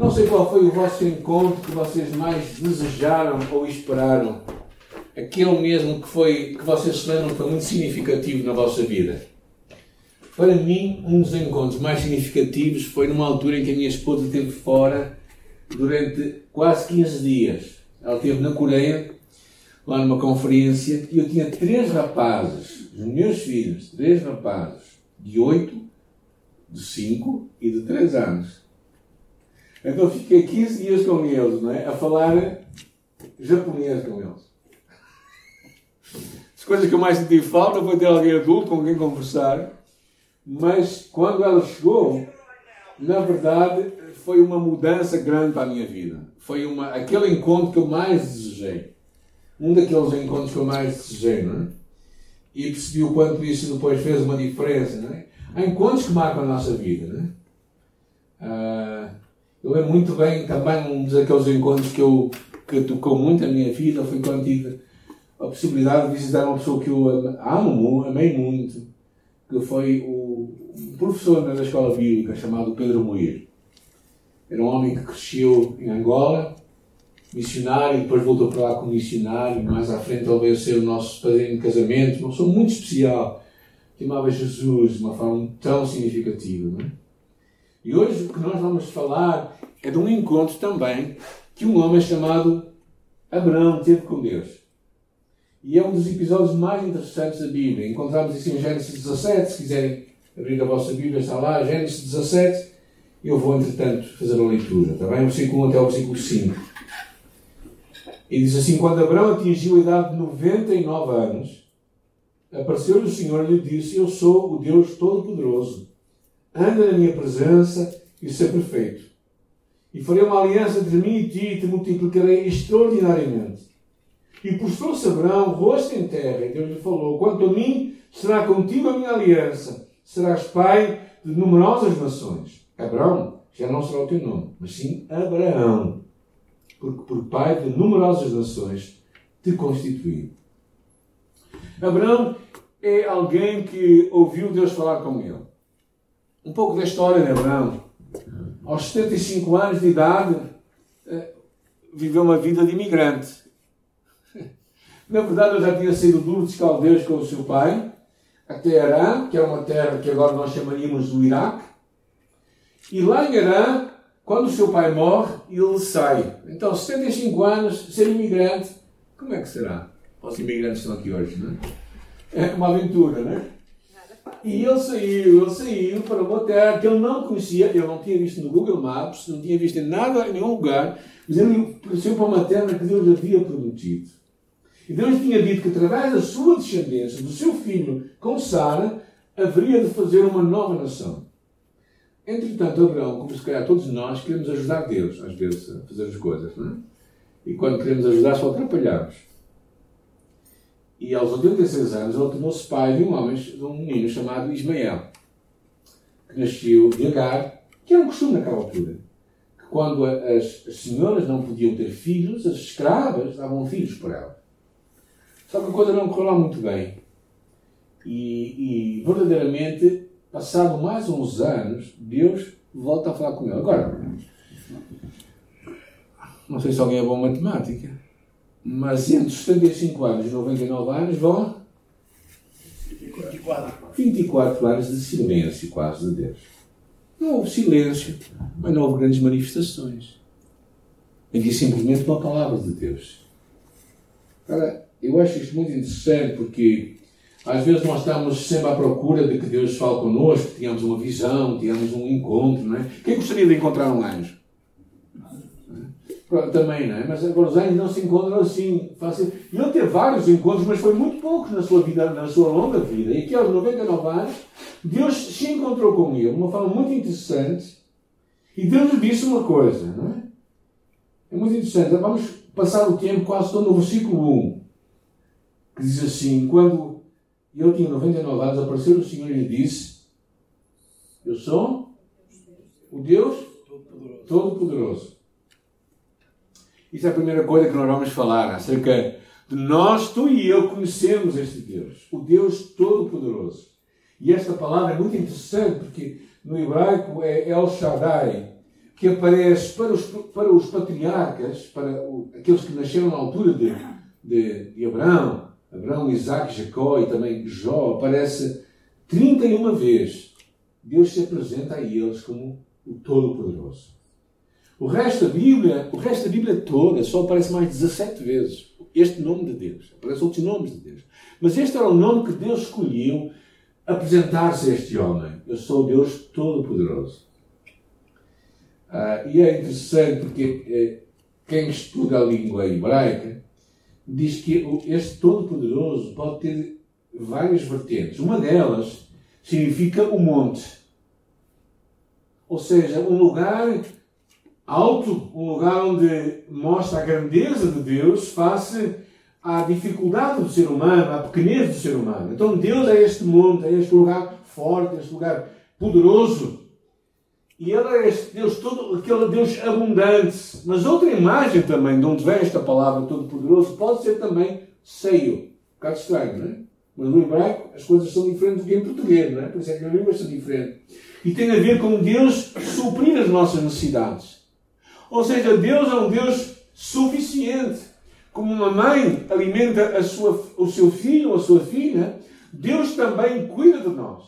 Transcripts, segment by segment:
Não sei qual foi o vosso encontro que vocês mais desejaram ou esperaram. Aquele mesmo que foi que vocês se lembram que foi muito significativo na vossa vida. Para mim, um dos encontros mais significativos foi numa altura em que a minha esposa esteve fora durante quase 15 dias. Ela esteve na Coreia, lá numa conferência, e eu tinha três rapazes, os meus filhos, três rapazes, de 8, de 5 e de 3 anos. Então fiquei 15 dias com eles, não é? A falar japonês com eles. As coisas que eu mais senti falta foi ter alguém adulto com quem conversar. Mas quando ela chegou, na verdade, foi uma mudança grande para a minha vida. Foi uma, aquele encontro que eu mais desejei. Um daqueles encontros que eu mais desejei, não é? E percebi o quanto isso depois fez uma diferença, não é? Há encontros que marcam a nossa vida, não é? Uh, eu lembro muito bem também um daqueles encontros que eu que tocou muito a minha vida foi quando tive a possibilidade de visitar uma pessoa que eu amo, amei muito, que foi o professor da escola bíblica chamado Pedro Moir. Era um homem que cresceu em Angola, missionário, depois voltou para lá como missionário. Mais à frente veio ser o nosso padrinho de casamento. Uma pessoa muito especial, que amava Jesus de uma forma tão significativa. Não é? E hoje o que nós vamos falar é de um encontro também que um homem chamado Abraão teve com Deus. E é um dos episódios mais interessantes da Bíblia. Encontramos isso em Gênesis 17, se quiserem abrir a vossa Bíblia, está lá, Gênesis 17. Eu vou, entretanto, fazer a leitura, está bem? O versículo 1 até o versículo 5. E diz assim: Quando Abraão atingiu a idade de 99 anos, apareceu-lhe o Senhor e lhe disse: Eu sou o Deus Todo-Poderoso anda na minha presença e ser perfeito. E farei uma aliança entre mim e ti e te multiplicarei extraordinariamente. E postou-se Abraão, rosto em terra, e Deus lhe falou: Quanto a mim, será contigo a minha aliança, serás pai de numerosas nações. Abraão já não será o teu nome, mas sim Abraão, porque por pai de numerosas nações te constituí. Abraão é alguém que ouviu Deus falar com ele um pouco da história de Abraão. Aos 75 anos de idade, eh, viveu uma vida de imigrante. Na verdade, eu já tinha sido duro de caldeus com o seu pai, até Arã, que é uma terra que agora nós chamaríamos do Iraque. E lá em Arã, quando o seu pai morre, ele sai. Então, 75 anos, ser imigrante, como é que será? Os imigrantes estão aqui hoje, não é? É uma aventura, não é? E ele saiu, ele saiu para uma terra que ele não conhecia, ele não tinha visto no Google Maps, não tinha visto em nada, em nenhum lugar, mas ele apareceu para uma terra que Deus havia prometido. E Deus tinha dito que através da sua descendência, do seu filho com Sara, haveria de fazer uma nova nação. Entretanto, Abraão, como se calhar todos nós, queremos ajudar Deus, às vezes, a fazer as coisas, não é? E quando queremos ajudar, só atrapalhamos. E aos 86 anos ele tornou-se pai de um homem, de um menino chamado Ismael, que nasceu de Agar, que era um costume naquela altura. Que quando as, as senhoras não podiam ter filhos, as escravas davam filhos por ela. Só que a coisa não correu muito bem. E, e, verdadeiramente, passado mais uns anos, Deus volta a falar com ele. Agora, não sei se alguém é bom em matemática. Mas entre os 75 anos e 99 anos vão 24. 24 anos de silêncio quase de Deus. Não houve silêncio, mas não houve grandes manifestações. Havia simplesmente uma palavra de Deus. Agora, eu acho isto muito interessante porque às vezes nós estamos sempre à procura de que Deus fale connosco, que tenhamos uma visão, tenhamos um encontro, não é? Quem gostaria de encontrar um anjo? Também, não é? Mas agora os anjos não se encontram assim fácil. E ele teve vários encontros, mas foi muito poucos na sua vida, na sua longa vida. E aqui aos 99 anos, Deus se encontrou com ele de uma forma muito interessante. E Deus lhe disse uma coisa, não é? É muito interessante. Vamos passar o tempo quase todo no versículo 1, que diz assim: Quando ele tinha 99 anos, apareceu o Senhor e lhe disse: Eu sou o Deus Todo-Poderoso. Isso é a primeira coisa que nós vamos falar acerca de nós, tu e eu, conhecemos este Deus, o Deus Todo-Poderoso. E esta palavra é muito interessante porque no hebraico é El Shaddai, que aparece para os, para os patriarcas, para o, aqueles que nasceram na altura de, de, de Abraão, Abraão, Isaac, Jacó e também Jó, aparece 31 vezes. Deus se apresenta a eles como o Todo-Poderoso. O resto da Bíblia, o resto da Bíblia toda, só aparece mais 17 vezes este nome de Deus. Aparecem outros nomes de Deus. Mas este era o nome que Deus escolheu apresentar-se a este homem. Eu sou Deus Todo-Poderoso. Ah, e é interessante porque eh, quem estuda a língua hebraica diz que este Todo-Poderoso pode ter várias vertentes. Uma delas significa o monte. Ou seja, um lugar alto, um lugar onde mostra a grandeza de Deus face à dificuldade do ser humano, à pequenez do ser humano. Então Deus é este monte, é este lugar forte, este lugar poderoso. E Ele é este Deus todo, aquele Deus abundante. Mas outra imagem também, de onde vem esta palavra todo-poderoso, pode ser também seio. Um bocado estranho, não é? Mas no hebraico as coisas são diferentes do que em português, não é? Por isso é que as línguas são diferentes. E tem a ver com Deus suprir as nossas necessidades. Ou seja, Deus é um Deus suficiente. Como uma mãe alimenta a sua, o seu filho ou a sua filha, Deus também cuida de nós.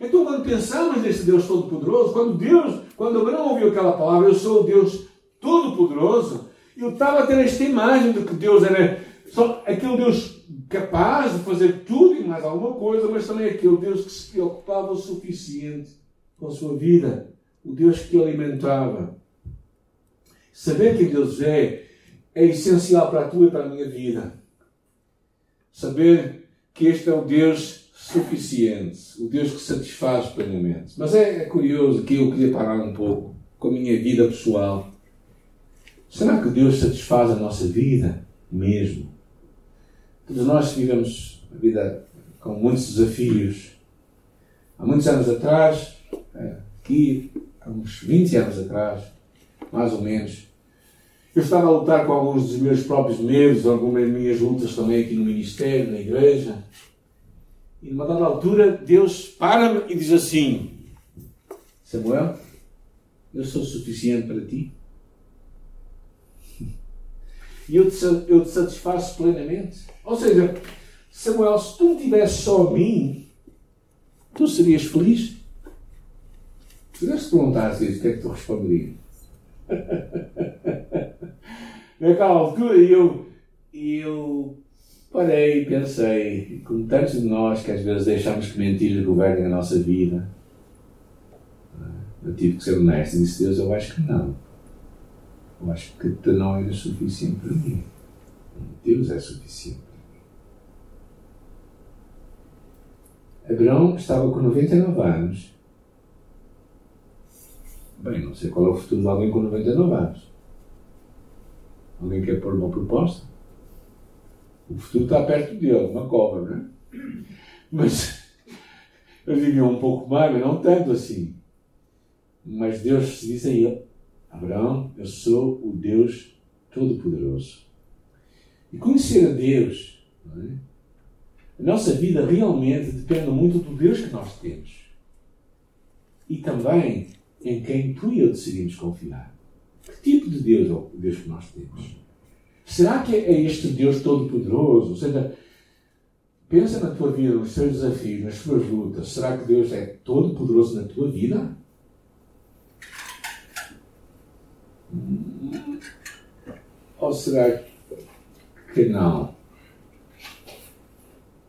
Então, quando pensamos nesse Deus Todo-Poderoso, quando Deus, quando Abraão ouviu aquela palavra, eu sou o Deus Todo-Poderoso, eu estava a ter esta imagem de que Deus era só aquele Deus capaz de fazer tudo e mais alguma coisa, mas também aquele Deus que se preocupava o suficiente com a sua vida, o Deus que alimentava. Saber quem Deus é é essencial para a tua e para a minha vida. Saber que este é o Deus suficiente, o Deus que satisfaz plenamente. Mas é, é curioso que eu queria parar um pouco com a minha vida pessoal. Será que Deus satisfaz a nossa vida mesmo? Todos nós vivemos a vida com muitos desafios. Há muitos anos atrás, eh, aqui, há uns 20 anos atrás, mais ou menos, eu estava a lutar com alguns dos meus próprios medos, algumas minhas lutas também aqui no ministério, na igreja. E numa dada altura, Deus para-me e diz assim: Samuel, eu sou suficiente para ti. E eu te, eu te satisfaço plenamente. Ou seja, Samuel, se tu me tivesse só a mim, tu serias feliz? Se tivesse perguntasse isso, o que é que tu responderias? Naquela altura eu, eu parei e pensei, como tantos de nós que às vezes deixamos que mentiras governem a nossa vida, eu tive que ser honesto e disse: Deus, eu acho que não. Eu acho que tu não eras suficiente para mim. Deus é suficiente para mim. Abraão estava com 99 anos. Bem, não sei qual é o futuro de alguém com 99 anos. Alguém quer pôr uma proposta? O futuro está perto uma cobra, não é? Mas eu diria um pouco mais, mas não tanto assim. Mas Deus diz a ele: Abraão, eu sou o Deus Todo-Poderoso. E conhecer a Deus, é? a nossa vida realmente depende muito do Deus que nós temos. E também em quem tu e eu decidimos confiar. Que tipo de Deus é o Deus que nós temos? Será que é este Deus todo-poderoso? Ou seja, pensa na tua vida, nos teus desafios, nas tuas lutas. Será que Deus é todo-poderoso na tua vida? Ou será que não?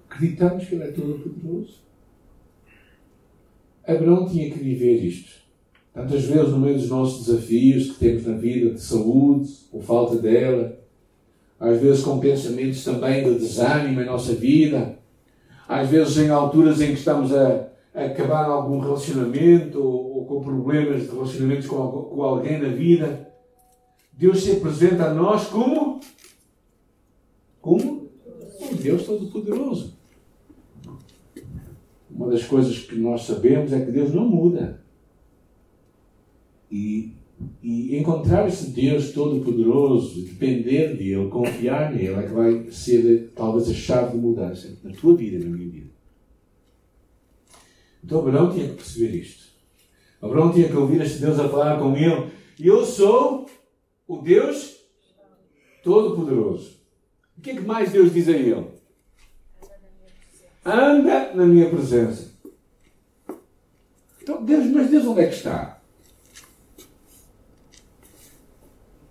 Acreditamos que Ele é todo-poderoso? Abraão tinha que viver isto. Tantas vezes, no meio dos nossos desafios que temos na vida, de saúde ou falta dela, às vezes com pensamentos também de desânimo em nossa vida, às vezes em alturas em que estamos a, a acabar algum relacionamento ou, ou, com problemas de relacionamentos com, com alguém na vida, Deus se apresenta a nós como? Como? Um Deus Todo-Poderoso. Uma das coisas que nós sabemos é que Deus não muda. E, e encontrar esse Deus Todo-Poderoso, depender dele, confiar nele, é que vai ser talvez a chave de mudança na tua vida na minha vida. Então Abraão tinha que perceber isto. Abraão tinha que ouvir este Deus a falar com ele Eu sou o Deus Todo-Poderoso. O que é que mais Deus diz a ele? Anda na minha presença. Então, Deus, mas Deus onde é que está?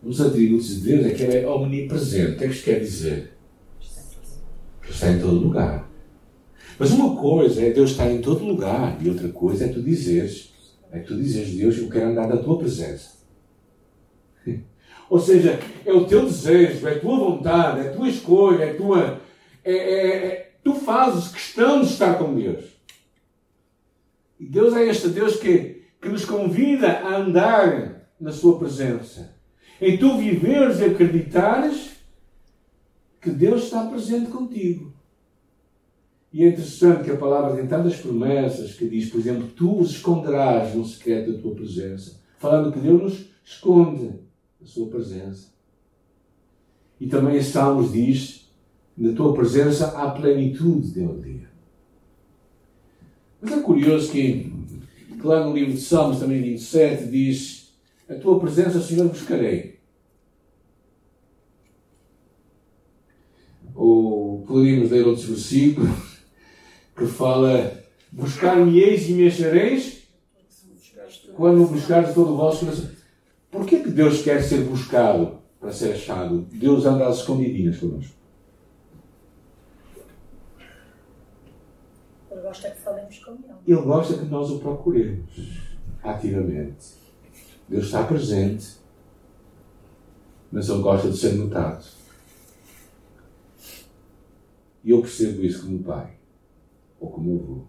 Os atributos de Deus é que Ele é omnipresente. O que é que isto quer dizer? Ele está em todo lugar. Mas uma coisa é Deus estar em todo lugar e outra coisa é tu dizeres, é tu dizeres, Deus, eu quero andar na tua presença. Ou seja, é o teu desejo, é a tua vontade, é a tua escolha, é a tua. É, é, é, tu fazes questão de estar com Deus. E Deus é este Deus que, que nos convida a andar na Sua presença. Em tu viveres e acreditares que Deus está presente contigo. E é interessante que a palavra tem tantas promessas que diz, por exemplo, tu os esconderás no secreto da tua presença. Falando que Deus nos esconde a sua presença. E também em Salmos diz, na tua presença há plenitude de alegria. Mas é curioso que, que lá no livro de Salmos, também 27, diz, a tua presença, Senhor, buscarei. Ou poderíamos ler outros versículos que fala buscar-me-eis e me achareis quando buscares todo o vosso coração. Porquê que Deus quer ser buscado para ser achado? Deus anda às escondidinhas connosco. Ele gosta que falemos com Ele. Ele gosta que nós o procuremos ativamente. Deus está presente, mas Ele gosta de ser notado. E eu percebo isso como pai ou como avô.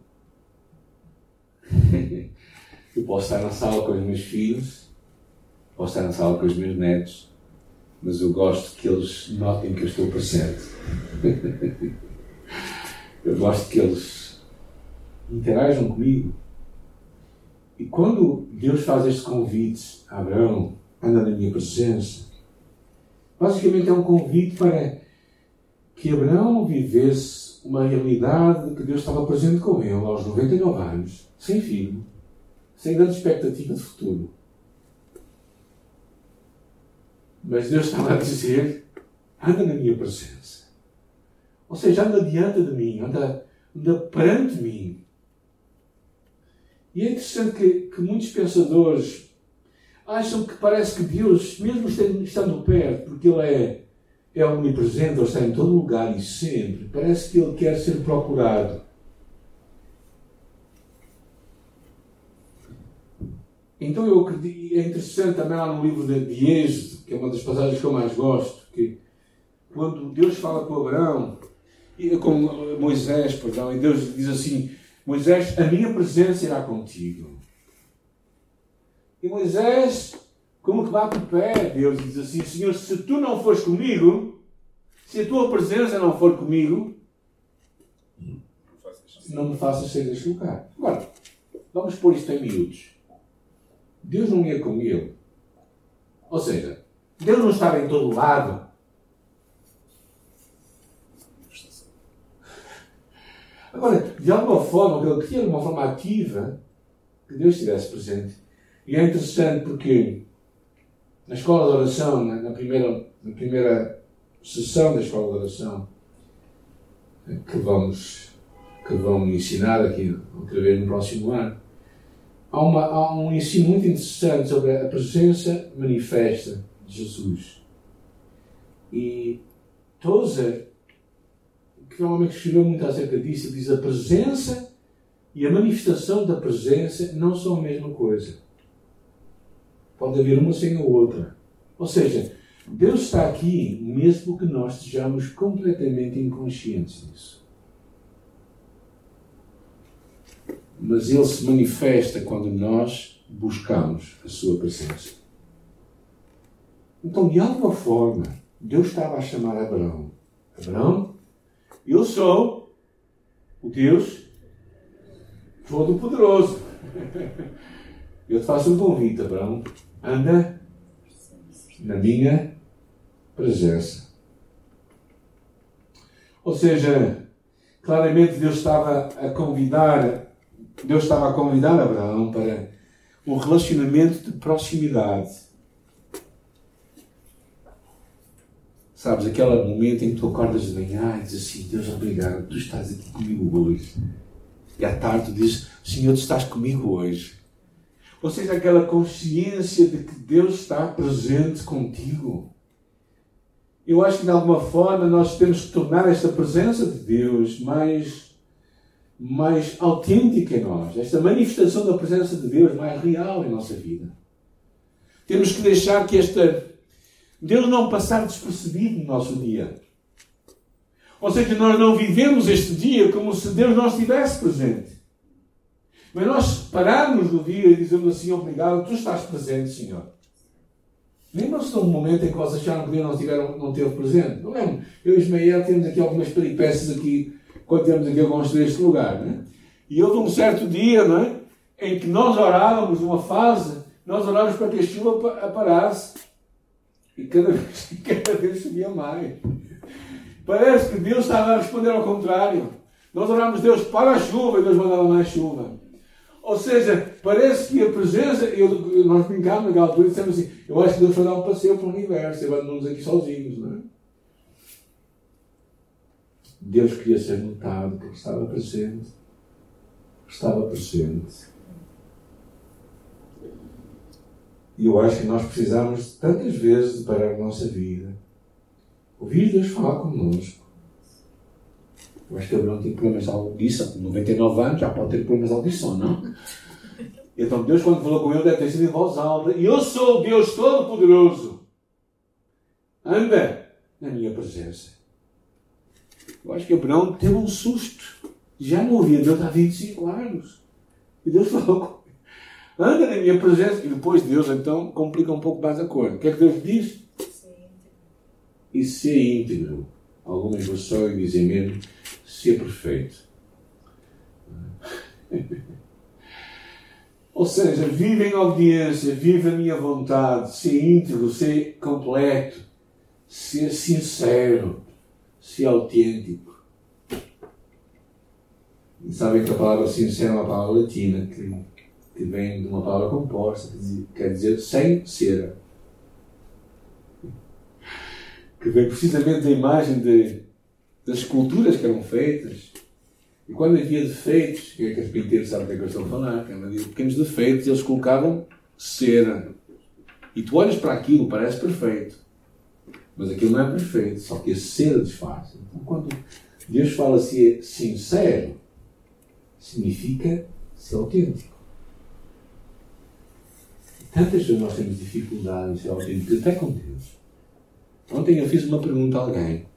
eu posso estar na sala com os meus filhos, posso estar na sala com os meus netos, mas eu gosto que eles notem que eu estou presente. eu gosto que eles interajam comigo. E quando Deus faz este convite a Abraão, anda na minha presença, basicamente é um convite para que Abraão vivesse uma realidade que Deus estava presente com ele aos 99 anos, sem filho, sem grande expectativa de futuro. Mas Deus estava a dizer: anda na minha presença. Ou seja, anda diante de mim, anda, anda perante mim. E é interessante que, que muitos pensadores acham que parece que Deus, mesmo estando perto, porque Ele é é omnipresente, Ele está em todo lugar e sempre. Parece que Ele quer ser procurado. Então eu acredito, é interessante também lá no livro de Êxodo, que é uma das passagens que eu mais gosto, que quando Deus fala com Abraão, com Moisés, perdão, e Deus diz assim, Moisés, a minha presença irá contigo. E Moisés como que bate o pé, Deus diz assim: Senhor, se tu não fores comigo, se a tua presença não for comigo, não me faças sair deste lugar. Agora, vamos pôr isto em minutos. Deus não ia com ele. Ou seja, Deus não estava em todo lado. Agora, de alguma forma, ele queria de uma forma ativa que Deus estivesse presente. E é interessante porque na escola de oração, na, primeira, na primeira sessão da escola de oração, que vamos, que vão ensinar aqui outra vez no próximo ano, há, uma, há um ensino muito interessante sobre a presença manifesta de Jesus. E Tozer, que que escreveu muito acerca disso, diz a presença e a manifestação da presença não são a mesma coisa. Pode haver uma sem a outra. Ou seja, Deus está aqui mesmo que nós estejamos completamente inconscientes disso. Mas Ele se manifesta quando nós buscamos a Sua presença. Então, de alguma forma, Deus estava a chamar Abraão. Abraão, eu sou o Deus Todo-Poderoso. Eu te faço um convite, Abraão anda na minha presença. Ou seja, claramente Deus estava a convidar, Deus estava a convidar Abraão para um relacionamento de proximidade. Sabes, aquele momento em que tu acordas de manhã e dizes assim: Deus, obrigado, tu estás aqui comigo hoje. E à tarde tu dizes: Senhor, tu estás comigo hoje. Ou seja, aquela consciência de que Deus está presente contigo. Eu acho que de alguma forma nós temos que tornar esta presença de Deus mais, mais autêntica em nós, esta manifestação da presença de Deus mais real em nossa vida. Temos que deixar que esta Deus não passar despercebido no nosso dia. Ou seja, nós não vivemos este dia como se Deus não estivesse presente. Mas nós pararmos no dia e dizemos assim, obrigado, tu estás presente, Senhor. Lembram-se de um momento em que vocês acharam que Deus não, tiveram, não teve presente? Não lembro. Eu e Ismael temos aqui algumas peripécias aqui, quando temos aqui a construir este lugar. Não é? E houve um certo dia não é? em que nós orávamos, uma fase, nós orávamos para que a chuva parasse. E cada vez, cada vez subia mais. Parece que Deus estava a responder ao contrário. Nós oramos Deus para a chuva e Deus mandava mais chuva. Ou seja, parece que a presença. Eu, nós brincámos naquela altura e dissemos assim: Eu acho que Deus foi dar um passeio para o universo e abandonou-nos aqui sozinhos, não é? Deus queria ser notado porque estava presente. Estava presente. E eu acho que nós precisamos tantas vezes de parar a nossa vida, ouvir Deus falar connosco. Eu acho que Abraão tem problemas de audição, com 99 anos já pode ter problemas de audição, não? Então Deus, quando falou com ele, deve ter sido em voz alta. E eu sou o Deus Todo-Poderoso. Anda na minha presença. Eu acho que Abraão teve um susto. Já não ouvia Deus há 25 anos. E Deus falou com anda na minha presença. E depois Deus então complica um pouco mais a coisa. O que é que Deus diz? E ser íntegro. Algumas versões dizem mesmo ser perfeito. Ou seja, vive em obediência, vive a minha vontade, ser íntegro, ser completo, ser sincero, ser autêntico. E sabem que a palavra sincero é uma palavra latina que que vem de uma palavra composta, que quer dizer sem cera. Que vem precisamente da imagem de, das esculturas que eram feitas. E quando havia defeitos, que é que os pinteiros sabem o que é que eu estou a falar, havia pequenos defeitos, eles colocavam cera. E tu olhas para aquilo, parece perfeito. Mas aquilo não é perfeito, só que a cera desfaz. Então, quando Deus fala assim, sincero, significa ser autêntico. Tantas vezes nós temos dificuldades até com Deus. Ontem eu fiz uma pergunta a alguém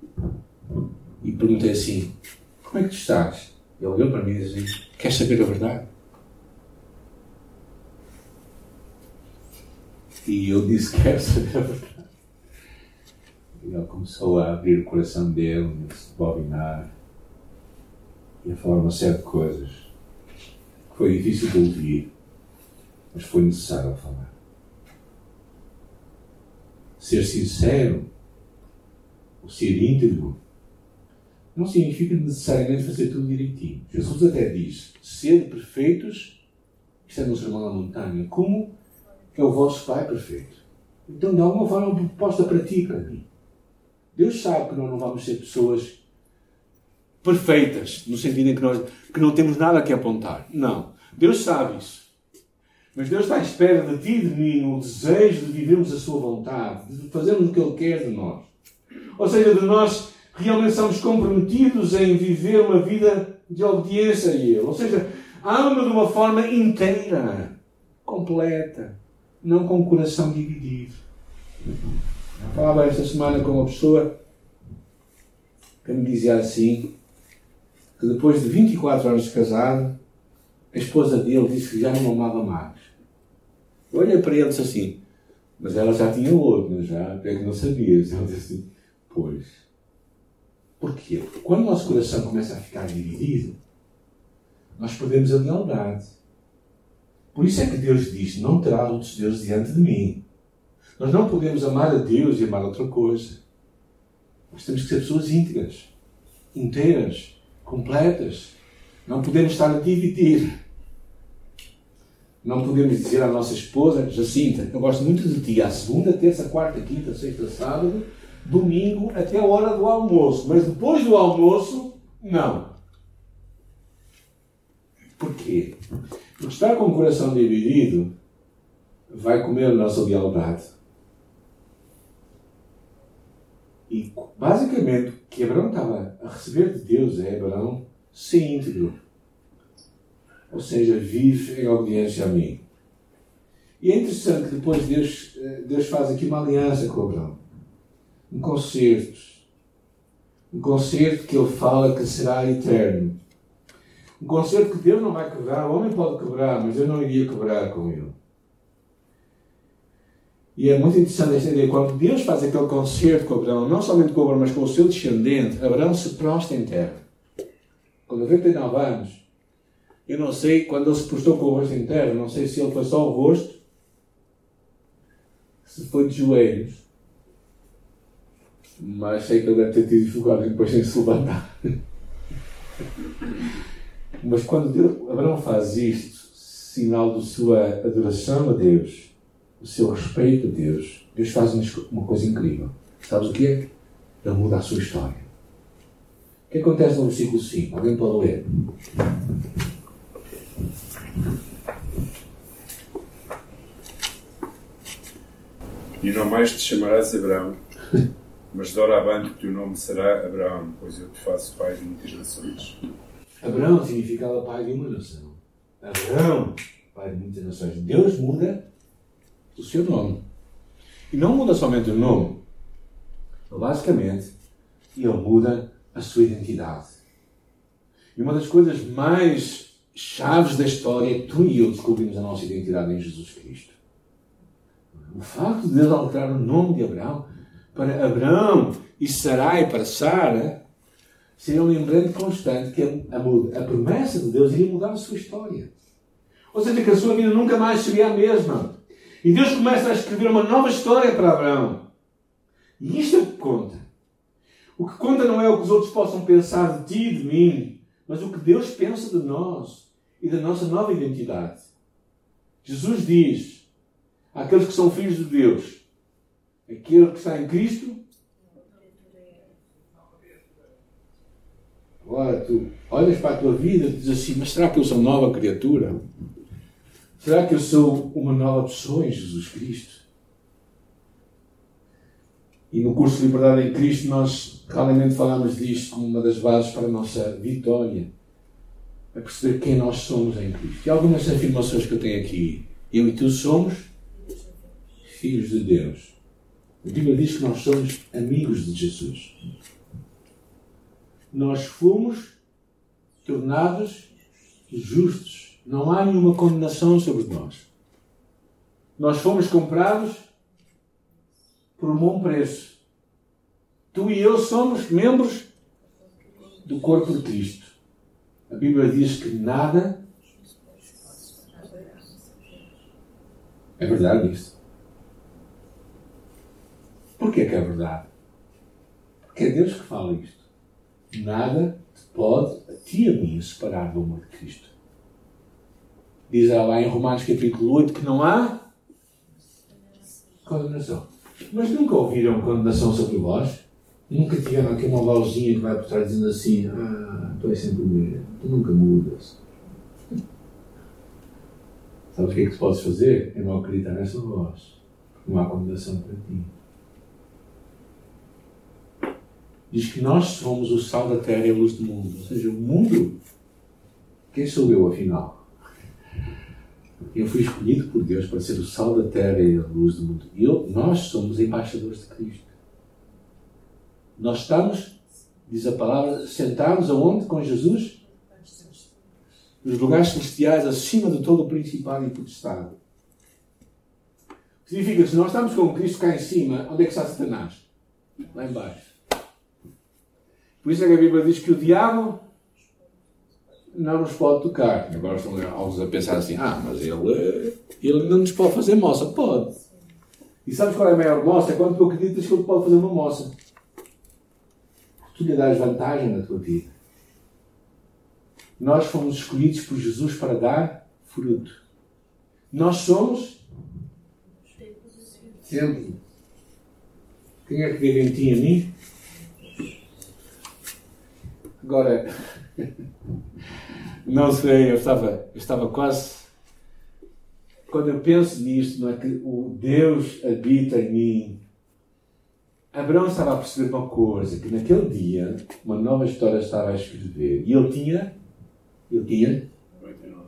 e perguntei assim: Como é que tu estás? Ele olhou para mim e disse: Queres saber a verdade? E eu disse: Quero saber a verdade. E ele começou a abrir o coração dele, a se bobinar e a falar uma série de coisas que foi difícil de ouvir mas foi necessário falar. Ser sincero, ou ser íntegro, não significa necessariamente fazer tudo direitinho. Jesus até diz: ser perfeitos, isto é no Sermão da Montanha, como é o vosso Pai perfeito. Então, de alguma forma, é uma proposta para ti, para mim. Deus sabe que nós não vamos ser pessoas perfeitas, no sentido em que nós que não temos nada que apontar. Não. Deus sabe isso. Mas Deus está à espera de ti e de mim o desejo de vivermos a sua vontade, de fazermos o que Ele quer de nós. Ou seja, de nós realmente estamos comprometidos em viver uma vida de obediência a Ele. Ou seja, ama de uma forma inteira, completa, não com o coração dividido. Eu falava esta semana com uma pessoa que me dizia assim, que depois de 24 anos de casado, a esposa dele disse que já não amava mais. Eu olhei para ele e disse assim, mas ela já tinha outro, já, é que não sabias. Ele disse assim, pois. Porquê? Porque quando o nosso coração começa a ficar dividido, nós perdemos a lealdade. Por isso é que Deus diz: Não terás outros deuses diante de mim. Nós não podemos amar a Deus e amar outra coisa. Nós temos que ser pessoas íntegras, inteiras, completas. Não podemos estar a dividir. Não podemos dizer à nossa esposa, Jacinta, eu gosto muito de ti, à segunda, terça, quarta, quinta, sexta, sábado, domingo até a hora do almoço, mas depois do almoço, não. Porquê? Porque estar com o coração dividido vai comer a nossa lealdade. E basicamente que Abraão estava a receber de Deus é Abraão ser íntegro. Ou seja, vive em obediência a mim. E é interessante que depois Deus, eh, Deus faz aqui uma aliança com Abraão. Um concerto. Um concerto que ele fala que será eterno. Um concerto que Deus não vai quebrar. O homem pode quebrar, mas eu não iria quebrar com ele. E é muito interessante ideia. Quando Deus faz aquele concerto com Abraão, não somente com Abraão, mas com o seu descendente, Abraão se prostra em terra. Com 99 anos, eu não sei, quando ele se prostrou com o rosto em terra, não sei se ele foi só o rosto, se foi de joelhos, mas sei que ele deve ter tido dificuldades depois em se levantar. mas quando Deus, Abraão faz isto, sinal da sua adoração a Deus, o seu respeito a Deus, Deus faz uma coisa incrível. Sabes o que é? Ele muda a sua história. O que acontece no versículo 5? Alguém pode ler? E não mais te chamarás Abraão, mas doravante o teu nome será Abraão, pois eu te faço pai de muitas nações. Abraão significava pai de uma nação. Abraão, pai de muitas nações. Deus muda o seu nome. E não muda somente o nome, basicamente, ele muda a sua identidade. E uma das coisas mais chaves da história é tu e eu descobrimos a nossa identidade em Jesus Cristo. O facto de Deus alterar o nome de Abraão para Abraão e Sarai para Sara seria um lembrete constante que a, a, a promessa de Deus iria mudar a sua história. Ou seja, que a sua vida nunca mais seria a mesma. E Deus começa a escrever uma nova história para Abraão. E isto é que conta. O que conta não é o que os outros possam pensar de ti e de mim, mas o que Deus pensa de nós e da nossa nova identidade. Jesus diz àqueles que são filhos de Deus: aquele que está em Cristo. Agora tu olhas para a tua vida e dizes assim: mas será que eu sou nova criatura? Será que eu sou uma nova pessoa em Jesus Cristo? E no curso de Liberdade em Cristo nós realmente falamos disto como uma das bases para a nossa vitória. A perceber quem nós somos em Cristo. E algumas afirmações que eu tenho aqui. Eu e tu somos filhos de Deus. A Bíblia diz que nós somos amigos de Jesus. Nós fomos tornados justos não há nenhuma condenação sobre nós. Nós fomos comprados por um bom preço. Tu e eu somos membros do corpo de Cristo. A Bíblia diz que nada. É verdade isso. Porquê que é verdade? Porque é Deus que fala isto. Nada te pode, a ti e a mim, separar do amor de Cristo. Diz lá em Romanos capítulo 8 que não há condenação. Mas nunca ouviram condenação sobre vós? Nunca tiveram aqui uma vozzinha que vai por trás dizendo assim: Ah, tu és sempre o mesmo, tu nunca mudas. Sabes o que é que tu podes fazer? É não acreditar nessa voz. Não há condenação para ti. Diz que nós somos o sal da terra e a luz do mundo. Ou seja, o mundo. Quem sou eu, afinal? Eu fui escolhido por Deus para ser o sal da terra e a luz do mundo. Eu, nós somos embaixadores de Cristo. Nós estamos, diz a palavra, sentados aonde com Jesus? Nos lugares celestiais, acima de todo o principado e potestade. Significa se nós estamos com Cristo cá em cima, onde é que está Satanás? Lá embaixo. Por isso é que a Bíblia diz que o diabo não nos pode tocar. Agora estão alguns a pensar assim: ah, mas ele, ele não nos pode fazer moça. Pode. E sabes qual é a maior moça? É quando tu acreditas que ele pode fazer uma moça. Tu lhe dás vantagem na tua vida. Nós fomos escolhidos por Jesus para dar fruto. Nós somos templo. Quem é que vive em ti e em mim? Agora, não sei, eu estava, eu estava quase. Quando eu penso nisto, não é que o Deus habita em mim. Abraão estava a perceber uma coisa, que naquele dia uma nova história estava a escrever. E ele tinha, ele tinha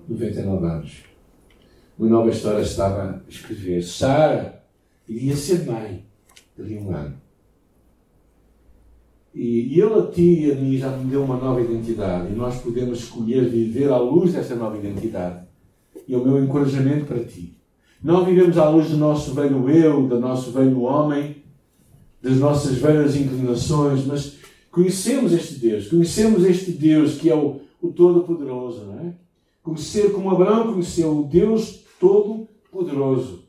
99 anos. Uma nova história estava a escrever. Sara iria ser mãe dali um ano. E, e ele a ti e a mim já me deu uma nova identidade e nós podemos escolher viver à luz dessa nova identidade. E é o meu encorajamento para ti. Não vivemos à luz do nosso velho eu, do nosso velho homem, das nossas velhas inclinações, mas conhecemos este Deus, conhecemos este Deus que é o, o Todo-Poderoso, não é? Conhecer como Abraão conheceu o Deus Todo-Poderoso,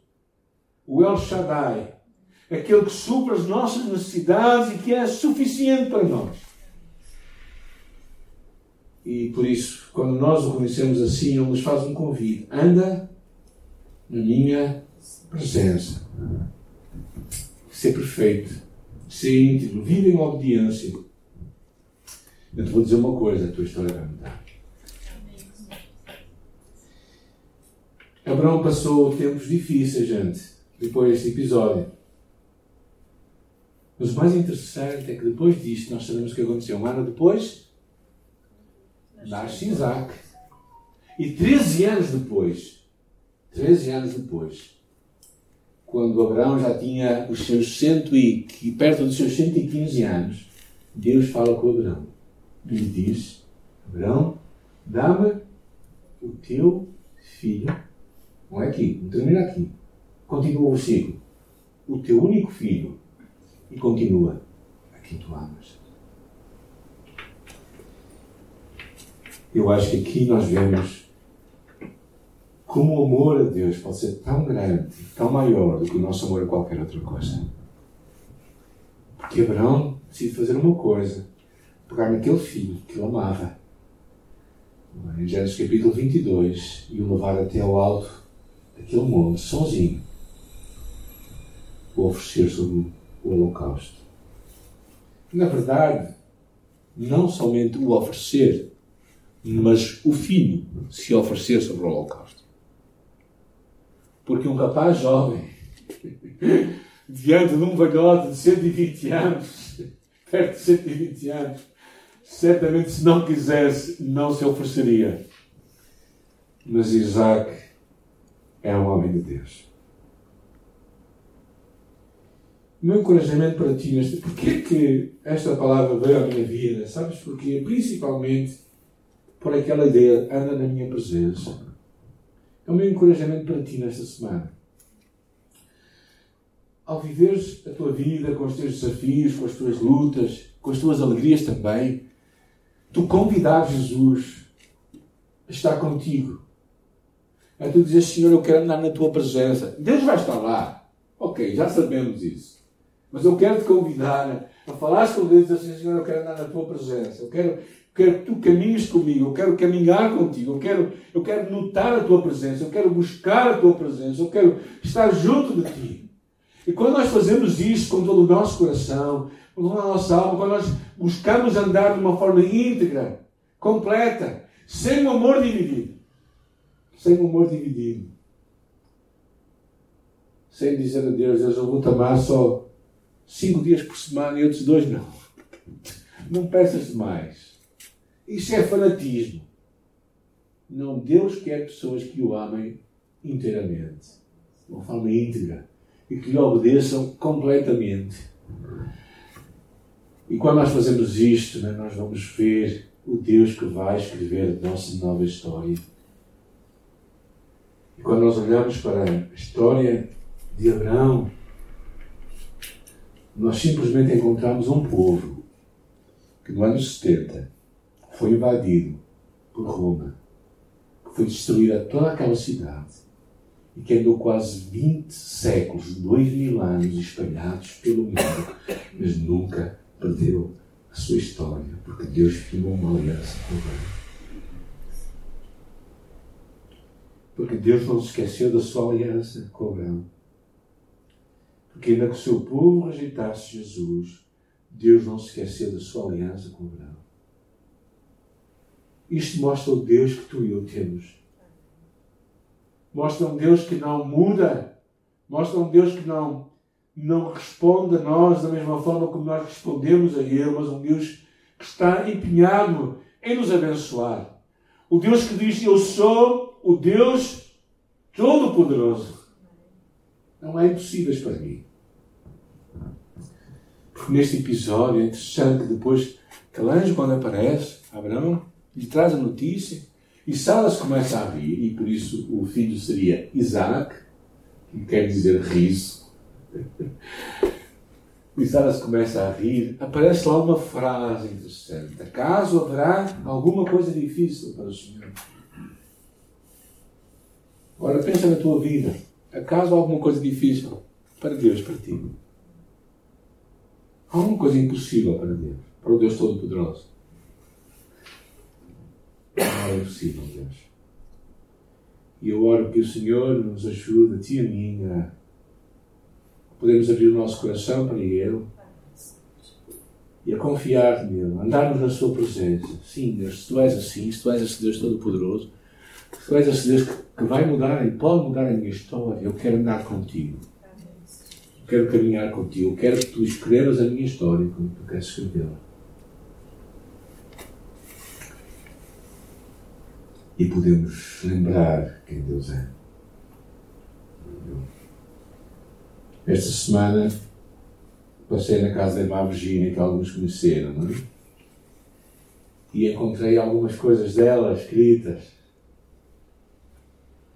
o El Shaddai, aquele que supra as nossas necessidades e que é suficiente para nós. E por isso, quando nós o conhecemos assim, ele nos faz um convite: anda na minha presença. Ser perfeito, ser íntegro, vive em obediência. Eu te vou dizer uma coisa: a tua história vai mudar. Abraão passou tempos difíceis, gente, depois deste episódio. Mas o mais interessante é que depois disto, nós sabemos o que aconteceu. Um ano depois, nasce Isaac. E 13 anos depois, 13 anos depois, quando Abraão já tinha os seus cento e, perto dos seus 115 anos, Deus fala com Abraão e lhe diz: Abraão, dá-me o teu filho. Não é aqui, não termina aqui. Continua o versículo. O teu único filho, e continua: a quem tu amas. Eu acho que aqui nós vemos como o amor a Deus pode ser tão grande, tão maior do que o nosso amor a qualquer outra coisa. Porque Abraão decide fazer uma coisa: pegar naquele filho que ele amava, em Gênesis capítulo 22, e o levar até ao alto daquele monte, sozinho, o oferecer sobre o holocausto. Na verdade, não somente o oferecer, mas o filho se oferecer sobre o holocausto. Porque um rapaz jovem, diante de um velhote de 120 anos, perto de 120 anos, certamente se não quisesse, não se ofereceria. Mas Isaac é um homem de Deus meu encorajamento para ti neste. Porquê que esta palavra veio à minha vida? Sabes porquê? Principalmente por aquela ideia, anda na minha presença. É o meu encorajamento para ti nesta semana. Ao viveres a tua vida com os teus desafios, com as tuas lutas, com as tuas alegrias também, tu convidar Jesus a estar contigo. É tu dizer, Senhor, eu quero andar na tua presença. Deus vai estar lá. Ok, já sabemos isso. Mas eu quero te convidar a falar com Deus e dizer Senhor, eu quero andar na tua presença. Eu quero, quero que tu caminhes comigo. Eu quero caminhar contigo. Eu quero, eu quero notar a tua presença. Eu quero buscar a tua presença. Eu quero estar junto de ti. E quando nós fazemos isso com todo o nosso coração, com toda a nossa alma, quando nós buscamos andar de uma forma íntegra, completa, sem o amor dividido, sem o amor dividido, sem dizer a Deus, Deus, eu vou te amar só cinco dias por semana e outros dois não. Não peças demais. Isso é fanatismo. Não, Deus quer pessoas que o amem inteiramente, de uma forma íntegra, e que lhe obedeçam completamente. E quando nós fazemos isto, né, nós vamos ver o Deus que vai escrever a nossa nova história. E quando nós olhamos para a história de Abraão, nós simplesmente encontramos um povo que no ano 70 foi invadido por Roma, que foi destruída toda aquela cidade e que andou quase 20 séculos, 2 mil anos espalhados pelo mundo, mas nunca perdeu a sua história, porque Deus firmou uma aliança com ele. Porque Deus não se esqueceu da sua aliança com Abraão. Porque ainda que o seu povo rejeitasse Jesus, Deus não se esqueceu da sua aliança com Abraão. Isto mostra o Deus que tu e eu temos. Mostra um Deus que não muda. Mostra um Deus que não, não responde a nós da mesma forma como nós respondemos a Ele, mas um Deus que está empenhado em nos abençoar. O Deus que diz: Eu sou o Deus Todo-Poderoso. Não há impossíveis para mim. Porque neste episódio é interessante que depois que quando aparece, Abraão, lhe traz a notícia e Sara se começa a rir, e por isso o filho seria Isaac, que quer dizer riso. E Sara se começa a rir, aparece lá uma frase interessante. Acaso haverá alguma coisa difícil para o Senhor? Ora, pensa na tua vida. Acaso há alguma coisa difícil para Deus, para ti? Há alguma coisa impossível para Deus, para o Deus Todo-Poderoso? Não é impossível, Deus. E eu oro que o Senhor nos ajude, a ti e a mim, a podermos abrir o nosso coração para Ele e a confiar nele, andarmos na Sua presença. Sim, Deus, se Tu és assim, se Tu és esse Deus Todo-Poderoso, se Tu és esse Deus que vai mudar e pode mudar a minha história, eu quero andar contigo. Eu quero caminhar contigo. Eu quero que Tu escrevas a minha história como Tu queres escrevê-la. E podemos lembrar quem Deus é. Esta semana passei na casa da irmã Virginia, que alguns conheceram, não é? E encontrei algumas coisas dela escritas.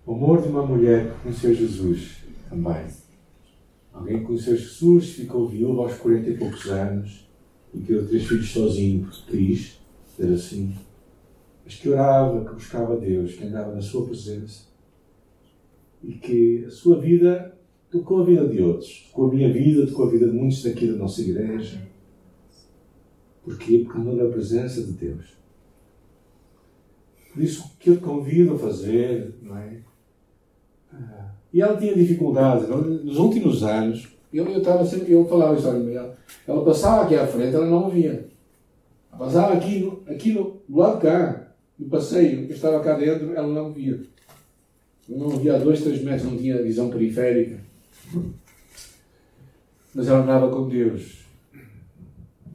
O amor de uma mulher que conheceu Jesus também. Alguém que conheceu Jesus, ficou viúva aos 40 e poucos anos e criou três filhos sozinho, triste, ser assim. Mas que orava, que buscava Deus, que andava na sua presença e que a sua vida tocou a vida de outros, tocou a minha vida, tocou a vida de muitos daqui da nossa igreja. Porquê? Porque andou na presença de Deus. Por isso, que eu te convido a fazer, não é? Ah, e ela tinha dificuldades. Nos últimos anos, eu, eu, estava sempre, eu falava a história dela. Ela passava aqui à frente, ela não via. Passava aqui, aqui no, do lado de cá, no passeio, eu estava cá dentro, ela não via. Não via a dois, três metros, não tinha visão periférica. Mas ela andava com Deus.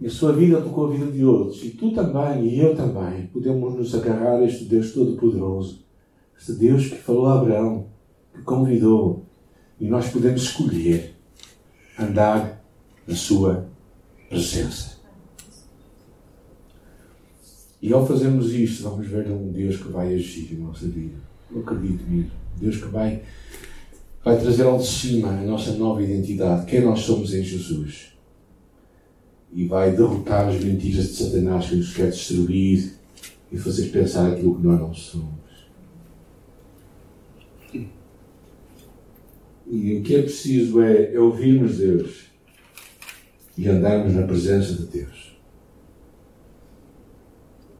E a sua vida tocou a vida de outros. E tu também, e eu também, podemos nos agarrar a este Deus Todo-Poderoso. Este Deus que falou a Abraão, que convidou. E nós podemos escolher andar na sua presença. E ao fazermos isto, vamos ver um Deus que vai agir na nossa vida. Eu acredito nisso. Deus que vai vai trazer ao de cima a nossa nova identidade, quem nós somos em Jesus. E vai derrotar as mentiras de Satanás que nos quer destruir e fazer pensar aquilo que nós não somos. E o que é preciso é, é ouvirmos Deus e andarmos na presença de Deus.